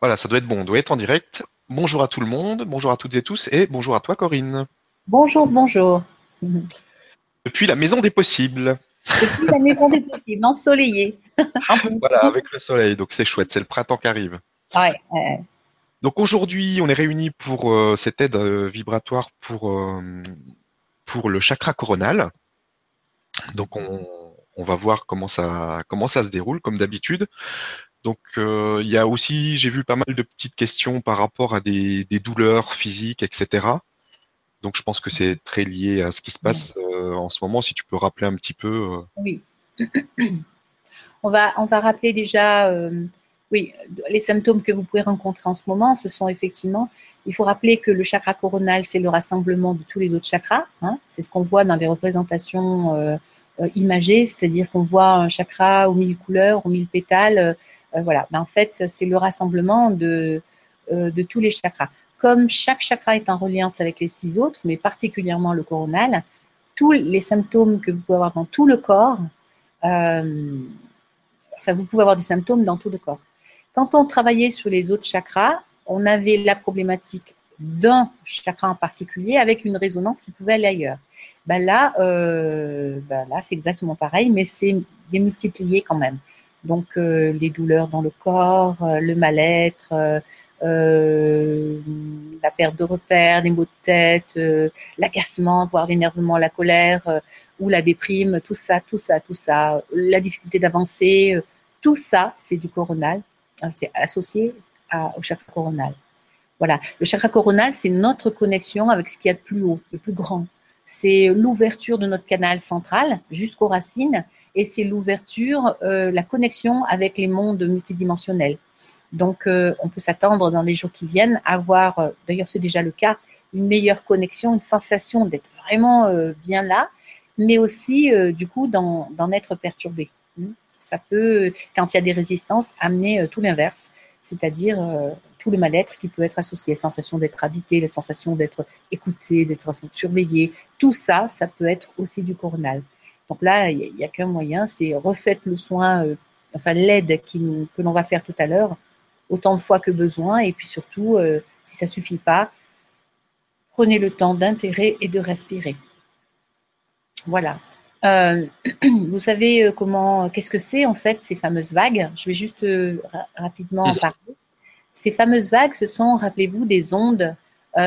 Voilà, ça doit être bon, on doit être en direct. Bonjour à tout le monde, bonjour à toutes et tous, et bonjour à toi Corinne. Bonjour, bonjour. Depuis la maison des possibles. Depuis la maison des possibles, ensoleillée. voilà, avec le soleil, donc c'est chouette, c'est le printemps qui arrive. Ouais, Donc aujourd'hui, on est réunis pour euh, cette aide euh, vibratoire pour, euh, pour le chakra coronal. Donc on, on va voir comment ça, comment ça se déroule, comme d'habitude. Donc il y a aussi, j'ai vu pas mal de petites questions par rapport à des, des douleurs physiques, etc. Donc je pense que c'est très lié à ce qui se passe en ce moment. Si tu peux rappeler un petit peu. Oui. On va, on va rappeler déjà, oui, les symptômes que vous pouvez rencontrer en ce moment, ce sont effectivement, il faut rappeler que le chakra coronal, c'est le rassemblement de tous les autres chakras. Hein. c'est ce qu'on voit dans les représentations euh, imagées, c'est-à-dire qu'on voit un chakra aux mille couleurs, aux mille pétales. Euh, voilà, ben, en fait, c'est le rassemblement de, euh, de tous les chakras. Comme chaque chakra est en reliance avec les six autres, mais particulièrement le coronal, tous les symptômes que vous pouvez avoir dans tout le corps, euh, enfin, vous pouvez avoir des symptômes dans tout le corps. Quand on travaillait sur les autres chakras, on avait la problématique d'un chakra en particulier avec une résonance qui pouvait aller ailleurs. Ben là, ben là c'est exactement pareil, mais c'est démultiplié quand même. Donc, euh, les douleurs dans le corps, euh, le mal-être, euh, la perte de repères, les maux de tête, l'agacement, voire l'énervement, la colère ou la déprime, tout ça, tout ça, tout ça, la difficulté d'avancer, tout ça, c'est du coronal. C'est associé au chakra coronal. Voilà. Le chakra coronal, c'est notre connexion avec ce qu'il y a de plus haut, le plus grand. C'est l'ouverture de notre canal central jusqu'aux racines et c'est l'ouverture, euh, la connexion avec les mondes multidimensionnels. Donc, euh, on peut s'attendre dans les jours qui viennent à avoir, euh, d'ailleurs c'est déjà le cas, une meilleure connexion, une sensation d'être vraiment bien là, mais aussi du coup d'en être perturbé. Hmm. Ça peut, quand il y a des résistances, amener tout l'inverse, c'est-à-dire tout le mal-être qui peut être associé, la sensation d'être habité, la sensation d'être écouté, d'être surveillé, tout ça, ça peut être aussi du coronal. Donc là, il n'y a, qu'un moyen, c'est refaites le soin, euh, enfin l'aide que l'on va faire tout à l'heure, autant de fois que besoin, et puis surtout, euh, si ça ne suffit pas, prenez le temps d'intégrer et de respirer. Voilà. Euh, vous savez comment, qu'est-ce que c'est en fait ces fameuses vagues? Je vais juste rapidement en parler. Ces fameuses vagues, ce sont, rappelez-vous, des ondes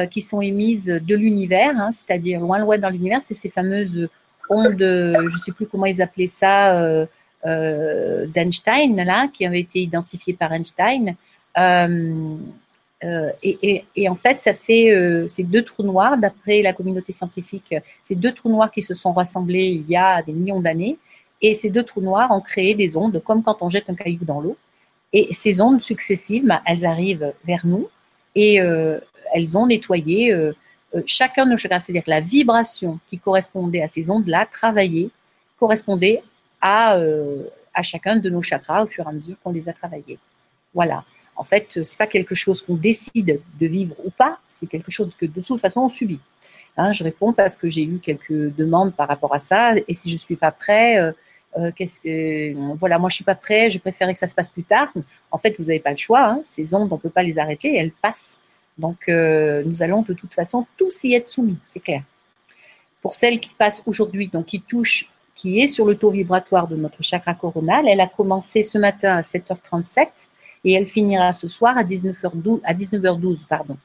qui sont émises de l'univers, hein, c'est-à-dire loin loin dans l'univers, c'est ces fameuses ondes, je ne sais plus comment ils appelaient ça, euh, euh, d'Einstein, là, qui avait été identifié par Einstein. Euh, et, en fait, ça fait ces deux trous noirs, d'après la communauté scientifique, ces deux trous noirs qui se sont rassemblés il y a des millions d'années. Et ces deux trous noirs ont créé des ondes, comme quand on jette un caillou dans l'eau. Et ces ondes successives, bah, elles arrivent vers nous et elles ont nettoyé euh, chacun de nos chakras, c'est-à-dire la vibration qui correspondait à ces ondes-là, travaillait, correspondait à, euh, à chacun de nos chakras au fur et à mesure qu'on les a travaillés. Voilà. En fait, c'est pas quelque chose qu'on décide de vivre ou pas, c'est quelque chose que de toute façon on subit. Hein, je réponds parce que j'ai eu quelques demandes par rapport à ça, et si je suis pas prêt, euh, qu'est-ce que voilà, moi je suis pas prêt, je préférais que ça se passe plus tard. En fait, vous n'avez pas le choix. Hein, ces ondes, on peut pas les arrêter, elles passent. Donc, euh, nous allons de toute façon tous y être soumis, c'est clair. Pour celle qui passe aujourd'hui, donc qui touche, qui est sur le taux vibratoire de notre chakra coronal, elle a commencé ce matin à 7h37 et elle finira ce soir à 19h12. À 19h12 pardon.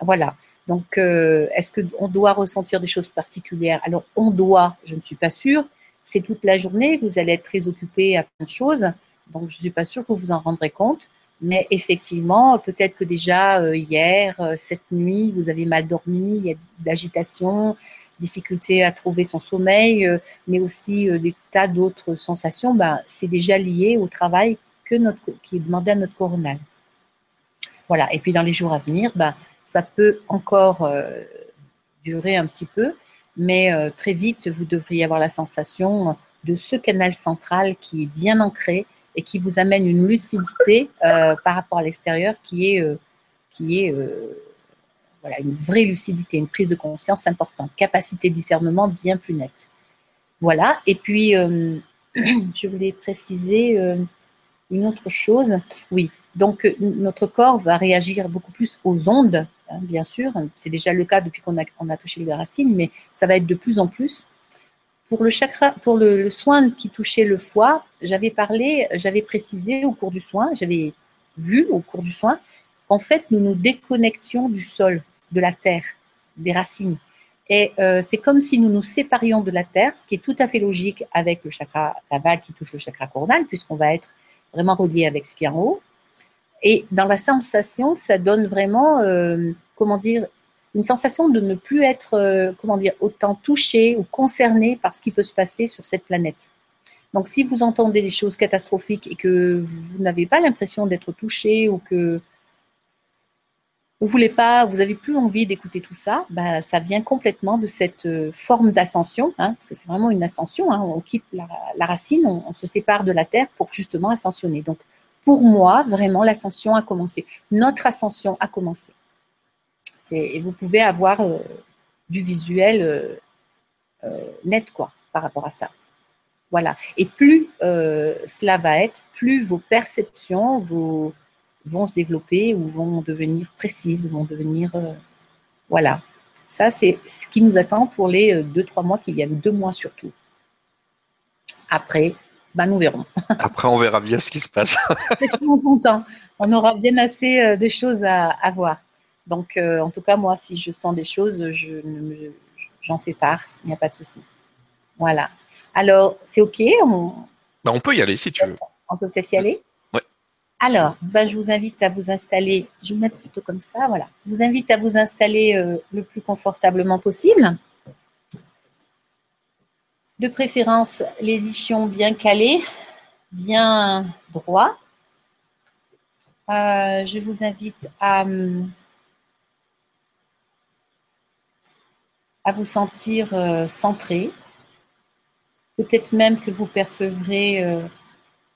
Voilà. Donc, euh, est-ce qu'on doit ressentir des choses particulières? Alors, on doit, je ne suis pas sûre. C'est toute la journée, vous allez être très occupé à plein de choses. Donc, je ne suis pas sûre que vous en rendrez compte. Mais effectivement, peut-être que déjà euh, hier, euh, cette nuit, vous avez mal dormi, il y a de l'agitation, difficulté à trouver son sommeil, euh, mais aussi des tas d'autres sensations. Ben, c'est déjà lié au travail que notre, qui est demandé à notre coronal. Voilà. Et puis dans les jours à venir, ben, ça peut encore durer un petit peu, mais très vite, vous devriez avoir la sensation de ce canal central qui est bien ancré, et qui vous amène une lucidité euh, par rapport à l'extérieur qui est, euh, qui est euh, voilà, une vraie lucidité, une prise de conscience importante, capacité de discernement bien plus nette. Voilà, et puis je voulais préciser une autre chose. Oui, Donc, notre corps va réagir beaucoup plus aux ondes, hein, bien sûr. C'est déjà le cas depuis qu'on a, touché les racines, mais ça va être de plus en plus. Pour le chakra, pour le, soin qui touchait le foie, j'avais parlé, j'avais précisé au cours du soin, j'avais vu au cours du soin qu'en fait, nous nous déconnections du sol, de la terre, des racines. Et euh, c'est comme si nous nous séparions de la terre, ce qui est tout à fait logique avec le chakra, la vague qui touche le chakra coronal, puisqu'on va être vraiment relié avec ce qui est en haut. Et dans la sensation, ça donne vraiment, euh, comment dire, une sensation de ne plus être, euh, comment dire, autant touché ou concerné par ce qui peut se passer sur cette planète. Donc, si vous entendez des choses catastrophiques et que vous n'avez pas l'impression d'être touché ou que vous voulez pas, vous avez plus envie d'écouter tout ça, bah, ça vient complètement de cette euh, forme d'ascension, hein, parce que c'est vraiment une ascension. Hein, on quitte la, racine, on, on, se sépare de la terre pour justement ascensionner. Donc, pour moi, vraiment, l'ascension a commencé. Notre ascension a commencé. Et vous pouvez avoir euh, du visuel euh, euh, net, quoi, par rapport à ça. Voilà. Et plus cela va être, plus vos perceptions vont se développer ou vont devenir précises, vont devenir. voilà. Ça, c'est ce qui nous attend pour les deux, trois mois qui viennent, deux mois surtout. Après, ben, nous verrons. Après, on verra bien ce qui se passe. On aura bien assez de choses à, à voir. Donc, euh, en tout cas, moi, si je sens des choses, j'en fais part, il n'y a pas de souci. Voilà. Alors, c'est OK on... Bah, on peut y aller si tu veux. On peut peut-être y aller Oui. Alors, ben, je vous invite à vous installer, je vais me mettre plutôt comme ça, voilà. Je vous invite à vous installer euh, le plus confortablement possible. De préférence, les ischions bien calés, bien droits. Euh, je vous invite à à vous sentir euh, centré. Peut-être même que vous percevrez euh,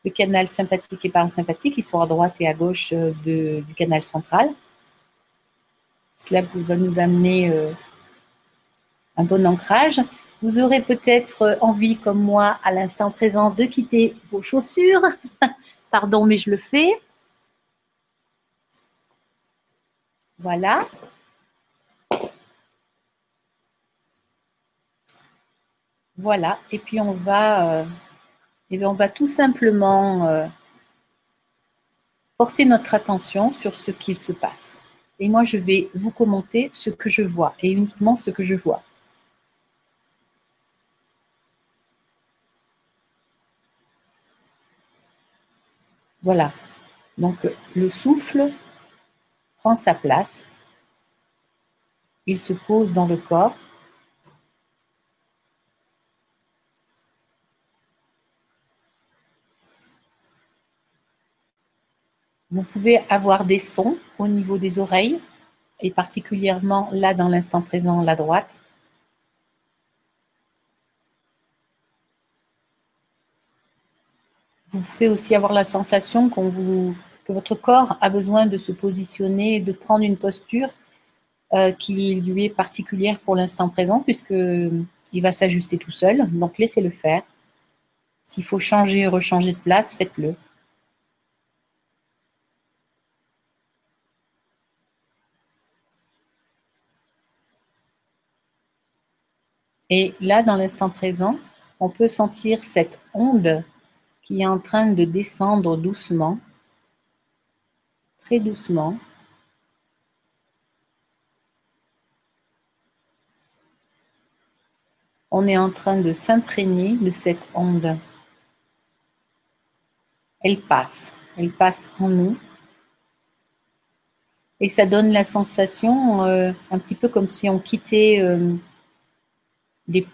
le canal sympathique et parasympathique qui sont à droite et à gauche euh, du canal central. Cela va nous amener un bon ancrage. Vous aurez peut-être envie, comme moi, à l'instant présent, de quitter vos chaussures. Pardon, mais je le fais. Voilà. Voilà, et puis on va, euh, on va tout simplement euh, porter notre attention sur ce qu'il se passe. Et moi, je vais vous commenter ce que je vois, et uniquement ce que je vois. Voilà. Donc, le souffle prend sa place. Il se pose dans le corps. Vous pouvez avoir des sons au niveau des oreilles, et particulièrement là dans l'instant présent, la droite. Vous pouvez aussi avoir la sensation que votre corps a besoin de se positionner, de prendre une posture euh, qui lui est particulière pour l'instant présent, puisqu'il va s'ajuster tout seul. Donc laissez-le faire. S'il faut changer, rechanger de place, faites-le. Et là, dans l'instant présent, on peut sentir cette onde qui est en train de descendre doucement, très doucement. On est en train de s'imprégner de cette onde. Elle passe, elle passe en nous. Et ça donne la sensation euh, un petit peu comme si on quittait... Euh, des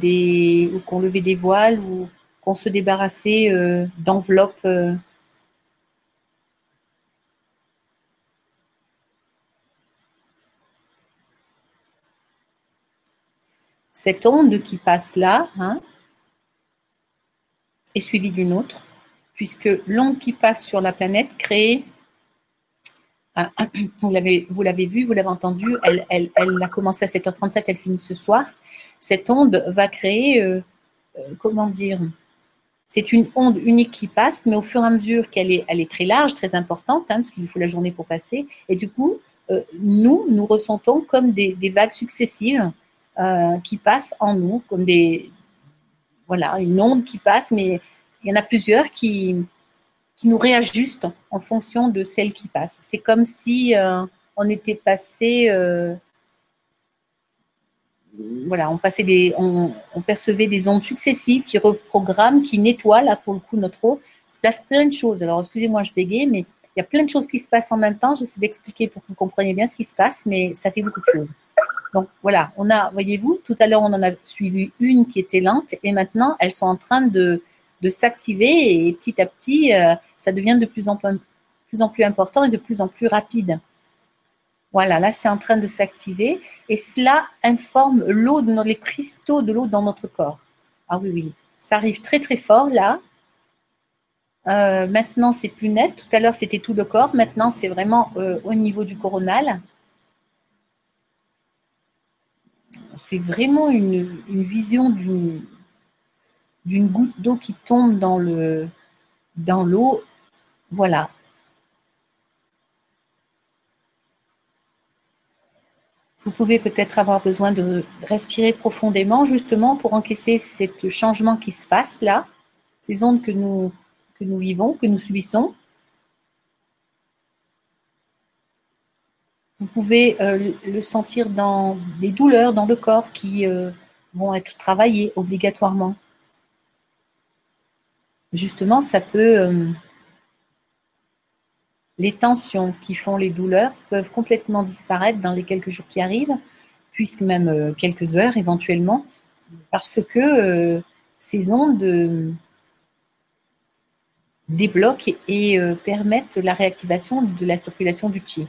des, ou qu'on levait des voiles, ou qu'on se débarrassait euh, d'enveloppes. Euh. Cette onde qui passe là hein, est suivie d'une autre, puisque l'onde qui passe sur la planète crée ah, vous l'avez, vu, vous l'avez entendu, elle, elle, a commencé à 7h37, elle finit ce soir. Cette onde va créer, euh, comment dire, c'est une onde unique qui passe, mais au fur et à mesure qu'elle est, elle est très large, très importante, hein, parce qu'il lui faut la journée pour passer, et du coup, euh, nous, nous ressentons comme des, vagues successives euh, qui passent en nous, comme des, voilà, une onde qui passe, mais il y en a plusieurs qui, qui nous réajustent en fonction de celle qui passe. C'est comme si euh, on était passé voilà, on, passait des, on, percevait des ondes successives qui reprogramment, qui nettoient, là, pour le coup, notre eau. Il se passe plein de choses. Alors, excusez-moi, je bégaye, mais il y a plein de choses qui se passent en même temps. J'essaie d'expliquer pour que vous compreniez bien ce qui se passe, mais ça fait beaucoup de choses. Donc, voilà, on a, voyez-vous, tout à l'heure, on en a suivi une qui était lente, et maintenant, elles sont en train de, de s'activer, et petit à petit, euh, ça devient de plus en plus, plus en plus important et de plus en plus rapide. Voilà, là, c'est en train de s'activer et cela informe l'eau, les cristaux de l'eau dans notre corps. Ah oui, oui, ça arrive très très fort là. Euh, maintenant, c'est plus net. Tout à l'heure, c'était tout le corps. Maintenant, c'est vraiment euh, au niveau du coronal. C'est vraiment une, vision d'une goutte d'eau qui tombe dans l'eau. Voilà, Vous pouvez peut-être avoir besoin de respirer profondément justement pour encaisser ce changement qui se passe là, ces ondes que nous, que nous vivons, que nous subissons. Vous pouvez euh, le sentir dans des douleurs dans le corps qui euh, vont être travaillées obligatoirement. Justement, ça peut euh, les tensions qui font les douleurs peuvent complètement disparaître dans les quelques jours qui arrivent, puisque même euh, quelques heures éventuellement, parce que euh, ces ondes euh, débloquent et, permettent la réactivation de la circulation du chi.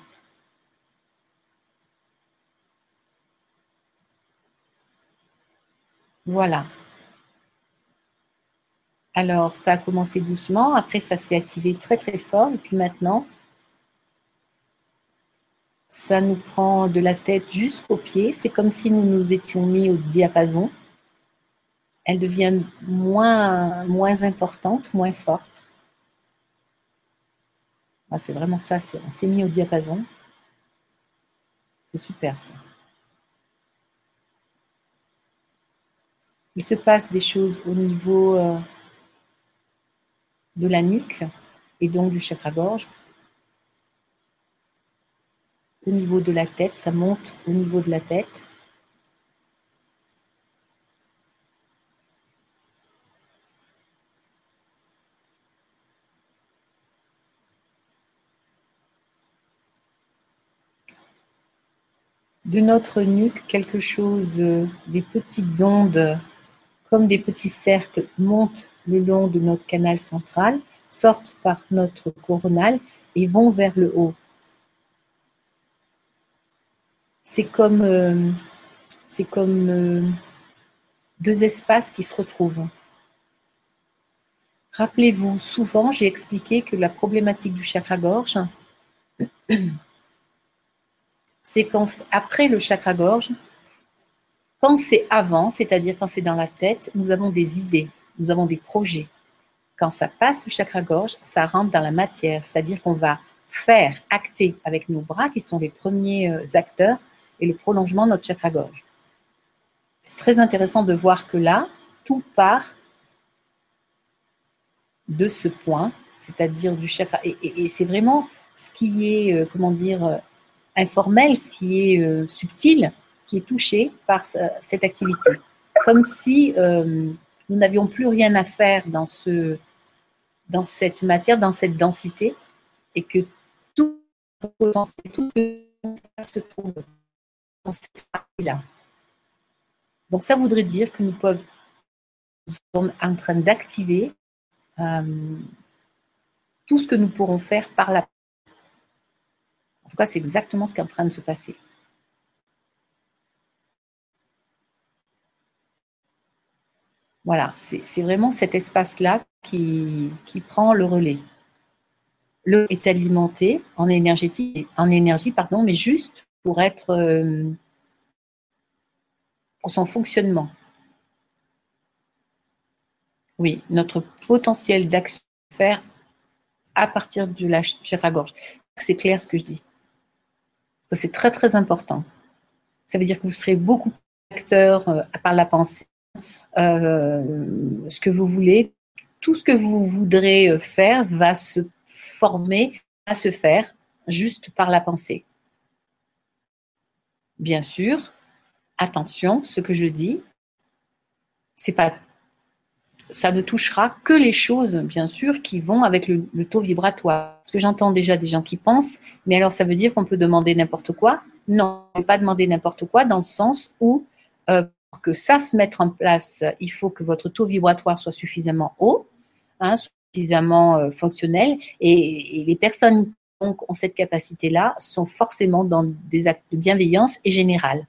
Voilà. Alors, ça a commencé doucement, après ça s'est activé très très fort, et puis maintenant, ça nous prend de la tête jusqu'aux pieds. C'est comme si nous nous étions mis au diapason. Elle devient moins, moins moins forte. Ah, c'est vraiment ça, on s'est mis au diapason. C'est super ça. Il se passe des choses au niveau euh, de la nuque et donc du chakra-gorge au niveau de la tête, ça monte au niveau de la tête. De notre nuque, quelque chose, euh, des petites ondes, comme des petits cercles, montent le long de notre canal central, sortent par notre coronal et vont vers le haut. C'est comme, euh, euh, deux espaces qui se retrouvent. Rappelez-vous, souvent j'ai expliqué que la problématique du chakra-gorge, c'est qu'après le chakra-gorge, quand c'est avant, c'est-à-dire quand c'est dans la tête, nous avons des idées, nous avons des projets. Quand ça passe le chakra-gorge, ça rentre dans la matière, c'est-à-dire qu'on va faire, acter avec nos bras, qui sont les premiers euh, acteurs, et le prolongement de notre chakra-gorge. C'est très intéressant de voir que là, tout part de ce point, c'est-à-dire du chakra. Et, c'est vraiment ce qui est, euh, comment dire, euh, informel, ce qui est euh, subtil, qui est touché par cette activité. Comme si nous n'avions plus rien à faire dans, ce, dans cette matière, dans cette densité, et que tout se trouve là Donc ça voudrait dire que nous sommes en train d'activer euh, tout ce que nous pourrons faire par la. En tout cas, c'est exactement ce qui est en train de se passer. Voilà, c'est vraiment cet espace-là qui, qui, prend le relais. Le est alimenté en énergie, en énergie pardon, mais juste pour être euh, pour son fonctionnement. Oui, notre potentiel d'action faire à partir de la chair à gorge. C'est clair ce que je dis. C'est très très important. Ça veut dire que vous serez beaucoup acteur euh, par la pensée, euh, ce que vous voulez, tout ce que vous voudrez faire va se former, va se faire juste par la pensée. Bien sûr, attention, ce que je dis, c'est pas ça ne touchera que les choses, bien sûr, qui vont avec le, taux vibratoire. Parce que j'entends déjà des gens qui pensent, mais alors ça veut dire qu'on peut demander n'importe quoi? Non, on ne peut pas demander n'importe quoi dans le sens où, euh, pour que ça se mette en place, il faut que votre taux vibratoire soit suffisamment haut, hein, suffisamment euh, fonctionnel, et, les personnes ont cette capacité-là sont forcément dans des actes de bienveillance et générale.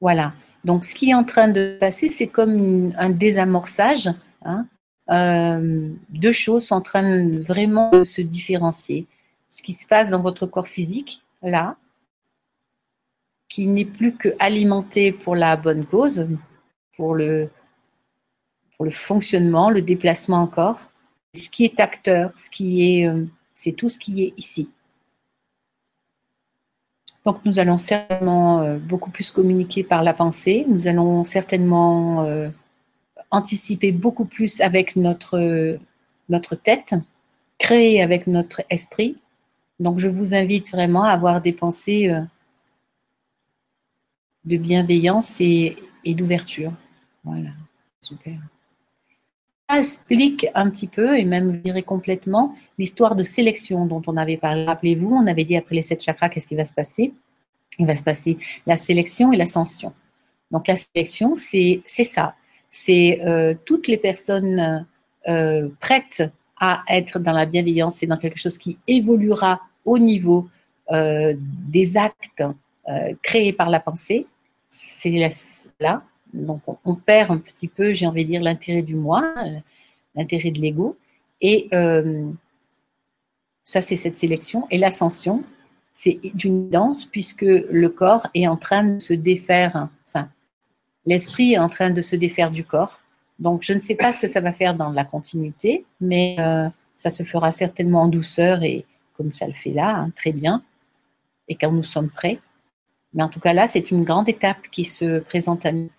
Voilà. Donc, ce qui est en train de passer, c'est comme un désamorçage. Hein. Euh, deux choses sont en train vraiment de se différencier. Ce qui se passe dans votre corps physique, là, qui n'est plus que alimenté pour la bonne cause, pour le fonctionnement, le déplacement encore. Ce qui est acteur, ce qui est, euh, c'est tout ce qui est ici. Donc nous allons certainement euh, beaucoup plus communiquer par la pensée, nous allons certainement euh, anticiper beaucoup plus avec notre, notre tête, créer avec notre esprit. Donc je vous invite vraiment à avoir des pensées de bienveillance et, et d'ouverture. Voilà, super. Explique un petit peu, et même je dirais complètement, l'histoire de sélection dont on avait parlé. Rappelez-vous, on avait dit après les sept chakras, qu'est-ce qui va se passer? Il va se passer la sélection et l'ascension. Donc la sélection, c'est ça. C'est euh, toutes les personnes euh, prêtes à être dans la bienveillance et dans quelque chose qui évoluera au niveau euh, des actes créés par la pensée. C'est là donc on, perd un petit peu, j'ai envie de dire, l'intérêt du moi, l'intérêt de l'ego. Et euh, ça, c'est cette sélection. Et l'ascension, c'est une danse puisque le corps est en train de se défaire, enfin, l'esprit est en train de se défaire du corps. Donc, je ne sais pas ce que ça va faire dans la continuité, mais euh, ça se fera certainement en douceur et comme ça le fait là, hein, très bien, et quand nous sommes prêts. Mais en tout cas, là, c'est une grande étape qui se présente à nous.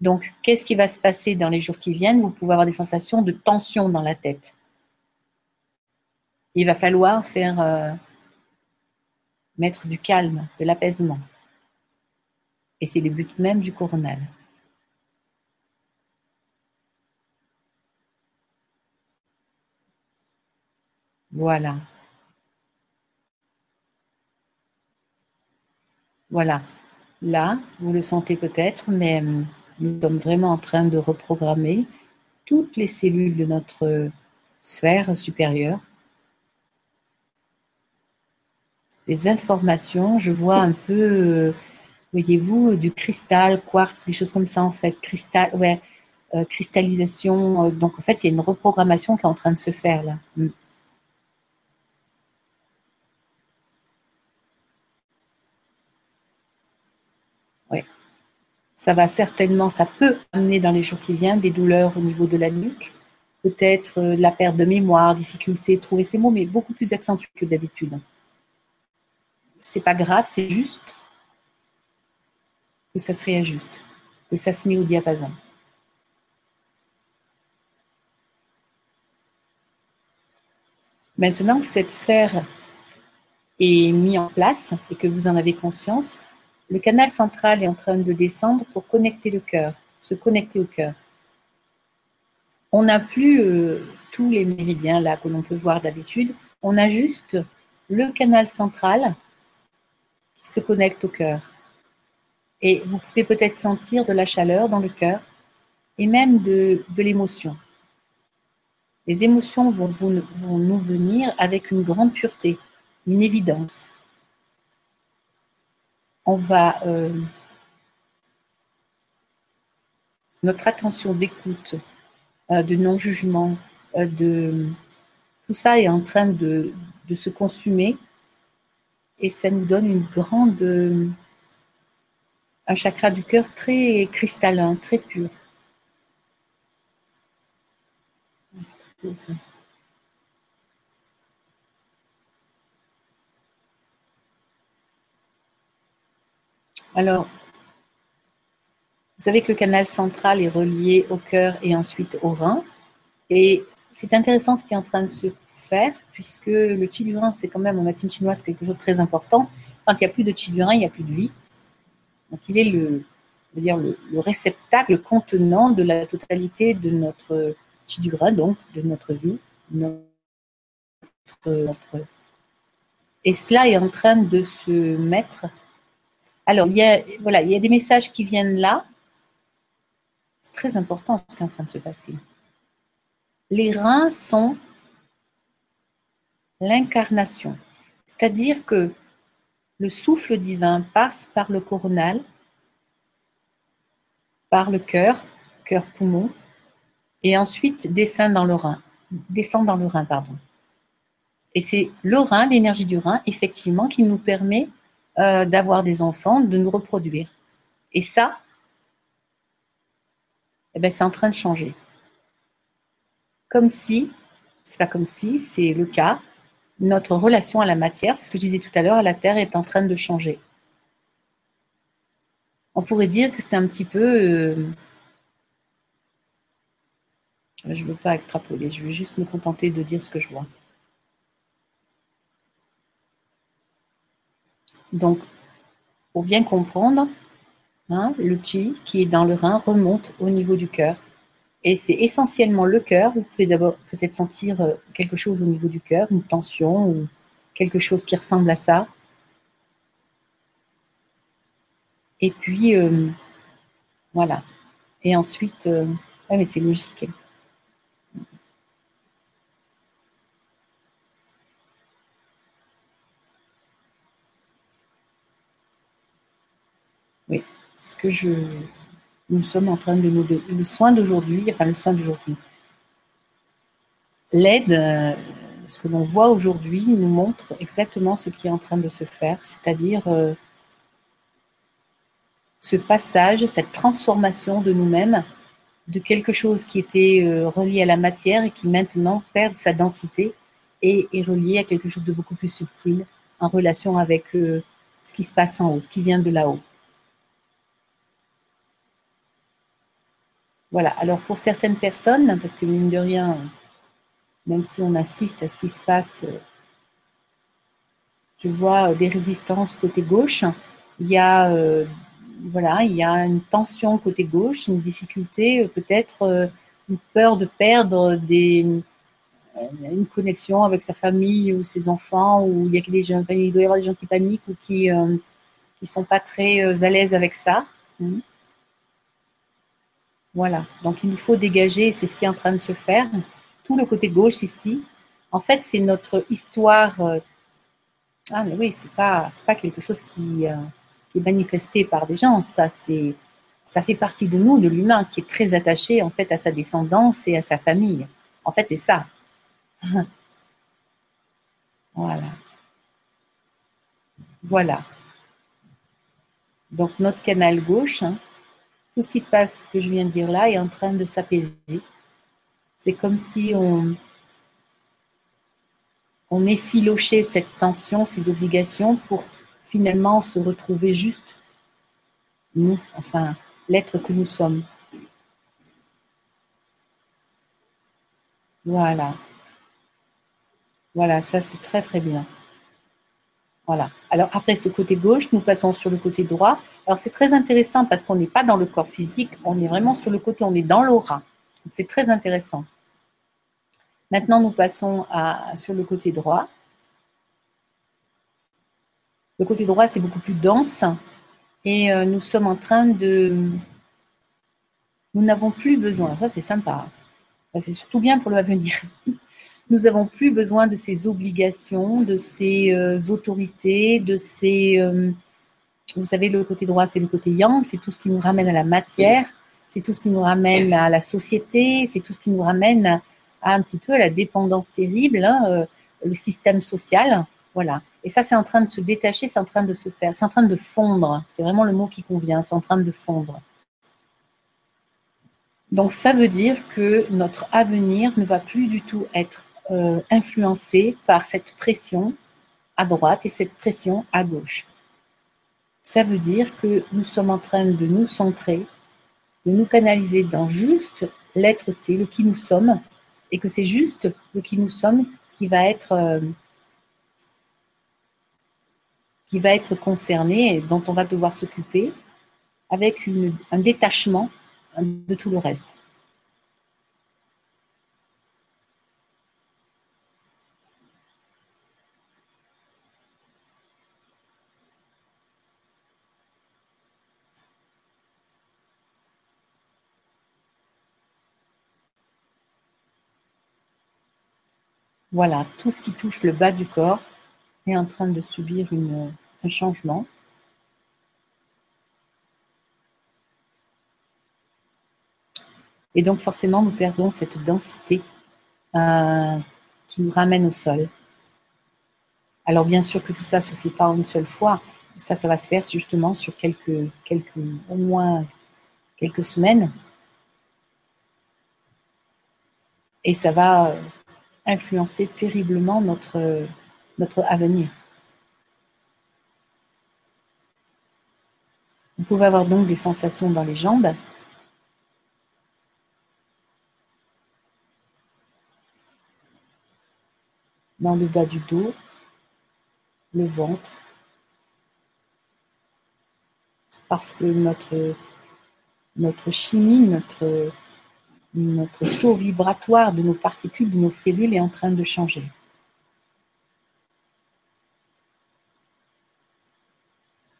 Donc, qu'est-ce qui va se passer dans les jours qui viennent? Vous pouvez avoir des sensations de tension dans la tête. Il va falloir faire euh, mettre du calme, de l'apaisement. Et c'est le but même du coronal. Voilà. Voilà. Là, vous le sentez peut-être, mais hum, nous sommes vraiment en train de reprogrammer toutes les cellules de notre sphère supérieure. Les informations, je vois un peu, euh, voyez-vous, du cristal, quartz, des choses comme ça en fait, cristal, ouais, euh, cristallisation. Euh, donc en fait, il y a une reprogrammation qui est en train de se faire là. Ça va certainement, ça peut amener dans les jours qui viennent des douleurs au niveau de la nuque, peut-être euh, la perte de mémoire, difficulté de trouver ses mots, mais beaucoup plus accentué que d'habitude. C'est pas grave, c'est juste que ça se réajuste, que ça se met au diapason. Maintenant que cette sphère est mise en place et que vous en avez conscience, le canal central est en train de descendre pour connecter le cœur, se connecter au cœur. On n'a plus euh, tous les méridiens là que l'on peut voir d'habitude. On a juste le canal central qui se connecte au cœur. Et vous pouvez peut-être sentir de la chaleur dans le cœur et même de, l'émotion. Les émotions vont, vont nous venir avec une grande pureté, une évidence on va euh, notre attention d'écoute, euh, de non-jugement, euh, de tout ça est en train de, se consumer et ça nous donne une grande un chakra du cœur très cristallin, très pur. Alors, vous savez que le canal central est relié au cœur et ensuite au rein. Et c'est intéressant ce qui est en train de se faire, puisque le chi du rein, c'est quand même en médecine chinoise quelque chose de très important. Quand il n'y a plus de chi du rein, il n'y a plus de vie. Donc il est le, dire le, réceptacle contenant de la totalité de notre chi du rein, donc de notre vie, et cela est en train de se mettre. Alors, il y a, voilà, il y a des messages qui viennent là. C'est très important ce qui est en train de se passer. Les reins sont l'incarnation. C'est-à-dire que le souffle divin passe par le coronal, par le cœur, cœur-poumon, et ensuite descend dans le rein. Descend dans le rein, pardon. Et c'est le rein, l'énergie du rein, effectivement, qui nous permet euh, d'avoir des enfants, de nous reproduire. Et ça, eh ben, c'est en train de changer. Comme si, c'est pas comme si, c'est le cas, notre relation à la matière, c'est ce que je disais tout à l'heure, la Terre est en train de changer. On pourrait dire que c'est un petit peu... Euh, je ne veux pas extrapoler, je vais juste me contenter de dire ce que je vois. Donc, pour bien comprendre, hein, le chi qui est dans le rein remonte au niveau du cœur. Et c'est essentiellement le cœur. Vous pouvez d'abord peut-être sentir euh, quelque chose au niveau du cœur, une tension ou quelque chose qui ressemble à ça. Et puis, euh, voilà. Et ensuite, euh, mais c'est logique. Oui, ce que je, nous sommes en train de nous le soin d'aujourd'hui, enfin le soin d'aujourd'hui. L'aide, euh, ce que l'on voit aujourd'hui, nous montre exactement ce qui est en train de se faire, c'est-à-dire euh, ce passage, cette transformation de nous-mêmes, de quelque chose qui était euh, relié à la matière et qui maintenant perd sa densité et est relié à quelque chose de beaucoup plus subtil en relation avec ce qui se passe en haut, ce qui vient de là-haut. Voilà, alors pour certaines personnes, parce que mine de rien, même si on assiste à ce qui se passe, euh, je vois des résistances côté gauche, il y a, euh, il y a une tension côté gauche, une difficulté, euh, peut-être une peur de perdre des, une connexion avec sa famille ou ses enfants, ou il y a des gens, doit y avoir des gens qui paniquent ou qui ne sont pas très à l'aise avec ça. Hmm. Voilà, donc il nous faut dégager, c'est ce qui est en train de se faire. Tout le côté gauche ici, en fait, c'est notre histoire. Euh, ah, mais oui, c'est pas, pas quelque chose qui, euh, qui, est manifesté par des gens. Ça, ça fait partie de nous, de l'humain, qui est très attaché en fait à sa descendance et à sa famille. En fait, c'est ça. voilà. Voilà. Donc notre canal gauche. Hein, tout ce qui se passe, ce que je viens de dire là, est en train de s'apaiser. C'est comme si on, on effilochait cette tension, ces obligations pour finalement se retrouver juste nous, enfin l'être que nous sommes. Voilà. Voilà, ça c'est très très bien. Voilà. Alors après ce côté gauche, nous passons sur le côté droit. Alors c'est très intéressant parce qu'on n'est pas dans le corps physique, on est vraiment sur le côté, on est dans l'aura. C'est très intéressant. Maintenant, nous passons sur le côté droit. Le côté droit, c'est beaucoup plus dense et euh, nous sommes en train de... Nous n'avons plus besoin, ça c'est sympa, c'est surtout bien pour l'avenir. Nous n'avons plus besoin de ces obligations, de ces euh, autorités, de ces... Euh, vous savez, le côté droit, c'est le côté yang, c'est tout ce qui nous ramène à la matière, c'est tout ce qui nous ramène à la société, c'est tout ce qui nous ramène à, un petit peu à la dépendance terrible, hein, euh, le système social. Voilà. Et ça, c'est en train de se détacher, c'est en train de se faire, c'est en train de fondre. C'est vraiment le mot qui convient, c'est en train de fondre. Donc ça veut dire que notre avenir ne va plus du tout être euh, influencé par cette pression à droite et cette pression à gauche. Ça veut dire que nous sommes en train de nous centrer, de nous canaliser dans juste l'être-té, le qui nous sommes, et que c'est juste le qui nous sommes qui va être, euh, qui va être concerné et dont on va devoir s'occuper avec un détachement de tout le reste. Voilà, tout ce qui touche le bas du corps est en train de subir un changement. Et donc forcément, nous perdons cette densité euh, qui nous ramène au sol. Alors bien sûr que tout ça ne se fait pas une seule fois. Ça, ça va se faire justement sur quelques, quelques, au moins quelques semaines. Et ça va influencer terriblement notre, notre avenir. Vous pouvez avoir donc des sensations dans les jambes. Dans le bas du dos, le ventre. Parce que notre, notre chimie, notre, notre taux vibratoire de nos particules, de nos cellules est en train de changer.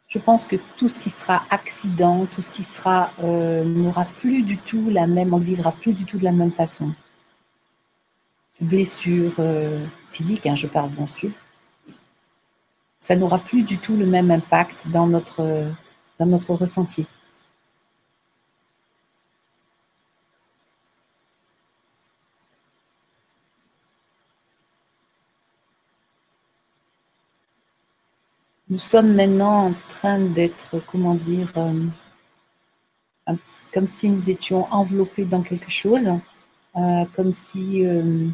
Je pense que tout ce qui sera accident, tout ce qui sera euh, n'aura plus du tout la même, on ne vivra plus du tout de la même façon. Blessure euh, physique, hein, je parle bien sûr. Ça n'aura plus du tout le même impact dans notre, dans notre ressenti. Nous sommes maintenant en train d'être, comment dire, euh, comme si nous étions enveloppés dans quelque chose, euh, comme si euh,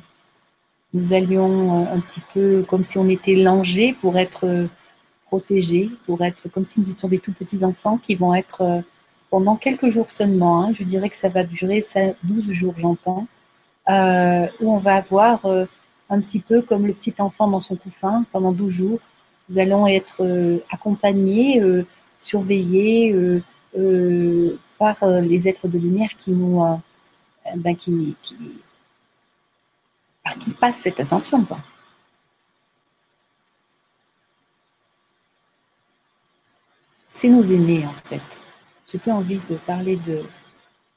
nous allions un petit peu, comme si on était langés pour être protégés, pour être comme si nous étions des tout petits enfants qui vont être pendant quelques jours seulement, hein, je dirais que ça va durer 12 jours, j'entends, où on va avoir un petit peu comme le petit enfant dans son couffin pendant 12 jours, nous allons être euh, accompagnés, euh, surveillés euh, par les êtres de lumière qui nous, ben, qui, qui, par qui cette ascension. C'est nos aînés en fait. J'ai plus envie de parler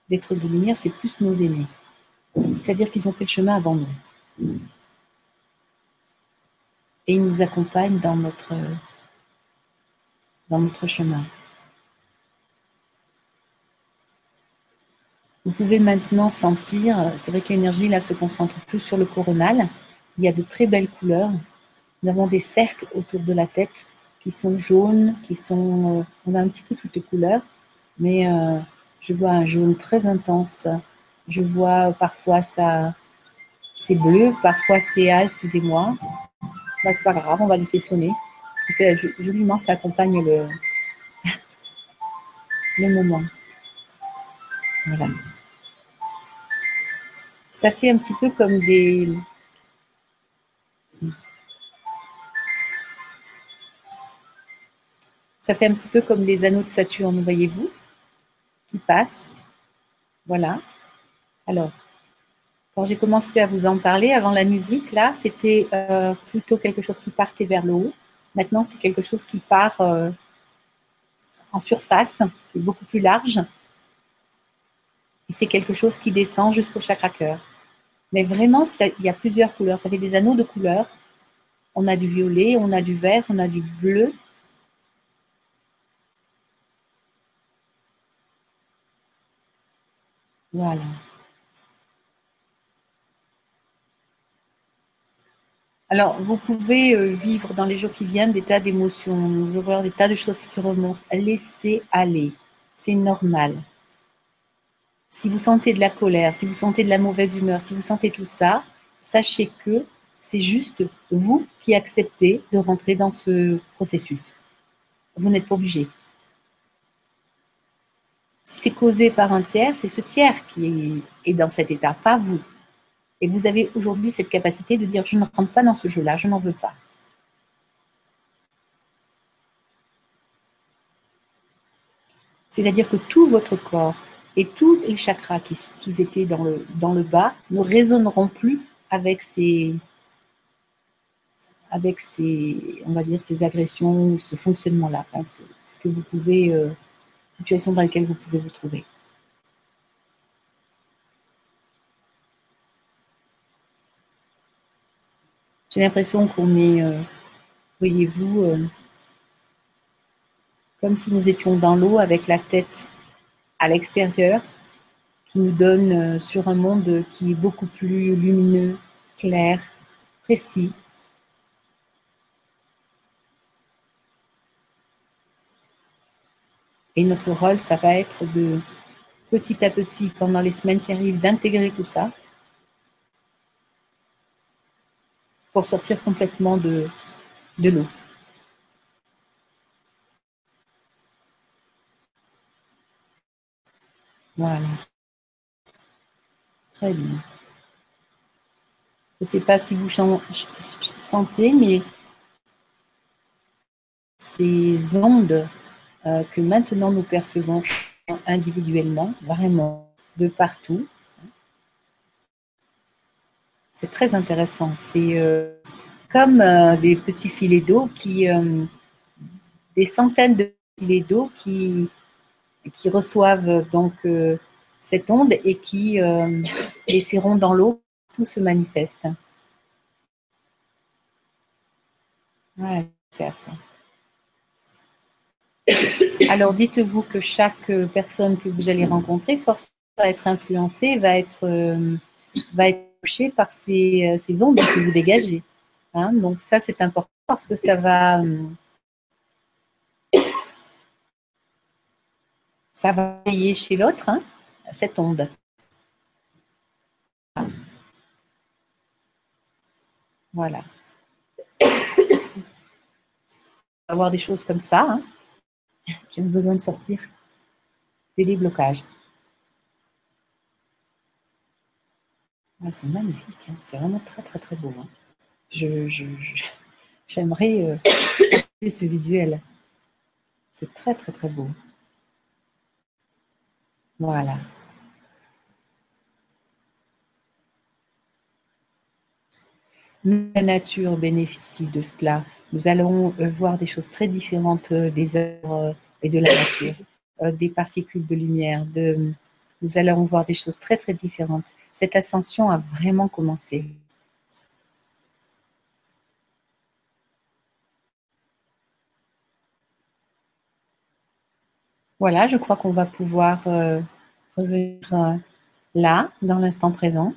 d'êtres de lumière, c'est plus nos aînés. C'est-à-dire qu'ils ont fait le chemin avant nous et il nous accompagne dans notre, dans notre chemin. Vous pouvez maintenant sentir, c'est vrai que l'énergie là se concentre plus sur le coronal. Il y a de très belles couleurs. Nous avons des cercles autour de la tête qui sont jaunes, qui sont, euh, on a un petit peu toutes les couleurs, mais euh, je vois un jaune très intense. Je vois parfois ça, c'est bleu, parfois c'est ah, excusez-moi, bah, c'est pas grave, on va laisser sonner. Joliment, ça accompagne le, le moment. Voilà. Ça fait un petit peu comme des. Ça fait un petit peu comme les anneaux de Saturne, voyez-vous, qui passent. Voilà. Alors, j'ai commencé à vous en parler, avant la musique, là, c'était euh, plutôt quelque chose qui partait vers le haut. Maintenant, c'est quelque chose qui part euh, en surface, qui est beaucoup plus large. Et c'est quelque chose qui descend jusqu'au chakra cœur. Mais vraiment, il y a plusieurs couleurs. Ça fait des anneaux de couleurs. On a du violet, on a du vert, on a du bleu. Voilà. Alors, vous pouvez euh, vivre dans les jours qui viennent des tas d'émotions, des tas de choses qui remontent. Laissez aller. C'est normal. Si vous sentez de la colère, si vous sentez de la mauvaise humeur, si vous sentez tout ça, sachez que c'est juste vous qui acceptez de rentrer dans ce processus. Vous n'êtes pas obligé. Si c'est causé par un tiers, c'est ce tiers qui est dans cet état, pas vous. Et vous avez aujourd'hui cette capacité de dire je ne rentre pas dans ce jeu-là, je n'en veux pas. C'est-à-dire que tout votre corps et tous les chakras qui, étaient dans le, dans le bas ne résonneront plus avec ces, avec ces, on va dire, ces agressions, ce fonctionnement-là. Enfin, ce que vous pouvez, euh, situation dans laquelle vous pouvez vous trouver. J'ai l'impression qu'on est, euh, voyez-vous, euh, comme si nous étions dans l'eau avec la tête à l'extérieur, qui nous donne euh, sur un monde qui est beaucoup plus lumineux, clair, précis. Et notre rôle, ça va être de petit à petit, pendant les semaines qui arrivent, d'intégrer tout ça pour sortir complètement de, de l'eau. Voilà. Très bien. Je ne sais pas si vous sentez, mais ces ondes euh, que maintenant nous percevons individuellement, vraiment, de partout, c'est très intéressant. C'est euh, comme euh, des petits filets d'eau qui, euh, des centaines de filets d'eau qui, reçoivent donc cette onde et qui laisseront dans l'eau, tout se manifeste. Ouais, faire ça. Alors dites-vous que chaque personne que vous allez rencontrer, force à être influencée, va va être par ces, euh, ondes que vous dégagez. Hein. Donc ça, c'est important parce que ça va, euh, ça va veiller chez l'autre hein, cette onde. Voilà. Avoir des choses comme ça hein, qui ont besoin de sortir des déblocages. C'est magnifique, hein. c'est vraiment très très très beau. Hein. Je, j'aimerais euh, ce visuel. C'est très très très beau. Voilà. La nature bénéficie de cela. Nous allons euh, voir des choses très différentes euh, des œuvres et de la nature, des particules de lumière, de, nous allons voir des choses très très différentes. Cette ascension a vraiment commencé. Voilà, je crois qu'on va pouvoir euh, revenir euh, là, dans l'instant présent.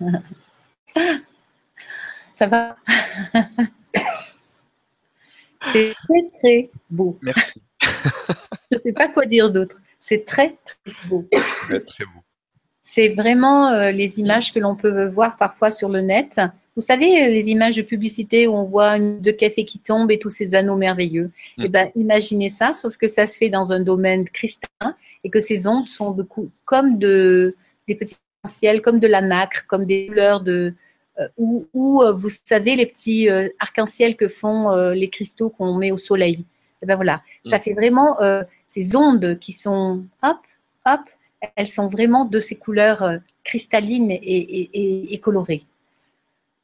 Ça va? C'est très, très beau. Merci. Je ne sais pas quoi dire d'autre. C'est très, très beau. Très, très beau. C'est vraiment euh, les images que l'on peut voir parfois sur le net. Vous savez, euh, les images de publicité où on voit une de café qui tombe et tous ces anneaux merveilleux. Mm. Eh ben, imaginez ça, sauf que ça se fait dans un domaine cristallin et que ces ondes sont de comme de, des petits ciel comme de la nacre, comme des couleurs de euh, ou, euh, vous savez les petits euh, arcs-en-ciel que font les cristaux qu'on met au soleil. Et ben voilà, ça mm. fait vraiment ces ondes qui sont hop hop, elles sont vraiment de ces couleurs cristallines et, colorées.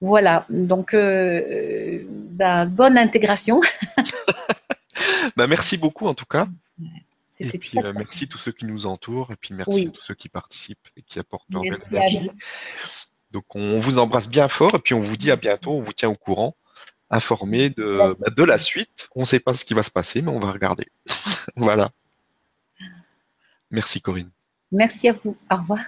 Voilà, donc ben, bonne intégration. ben, merci beaucoup en tout cas. Et puis, euh, merci à tous ceux qui nous entourent, et puis merci à tous ceux qui participent et qui apportent leur énergie. Donc, on vous embrasse bien fort, et puis on vous dit à bientôt, on vous tient au courant informés de, bah, de la suite. On ne sait pas ce qui va se passer, mais on va regarder. voilà. Merci Corinne. Merci à vous. Au revoir.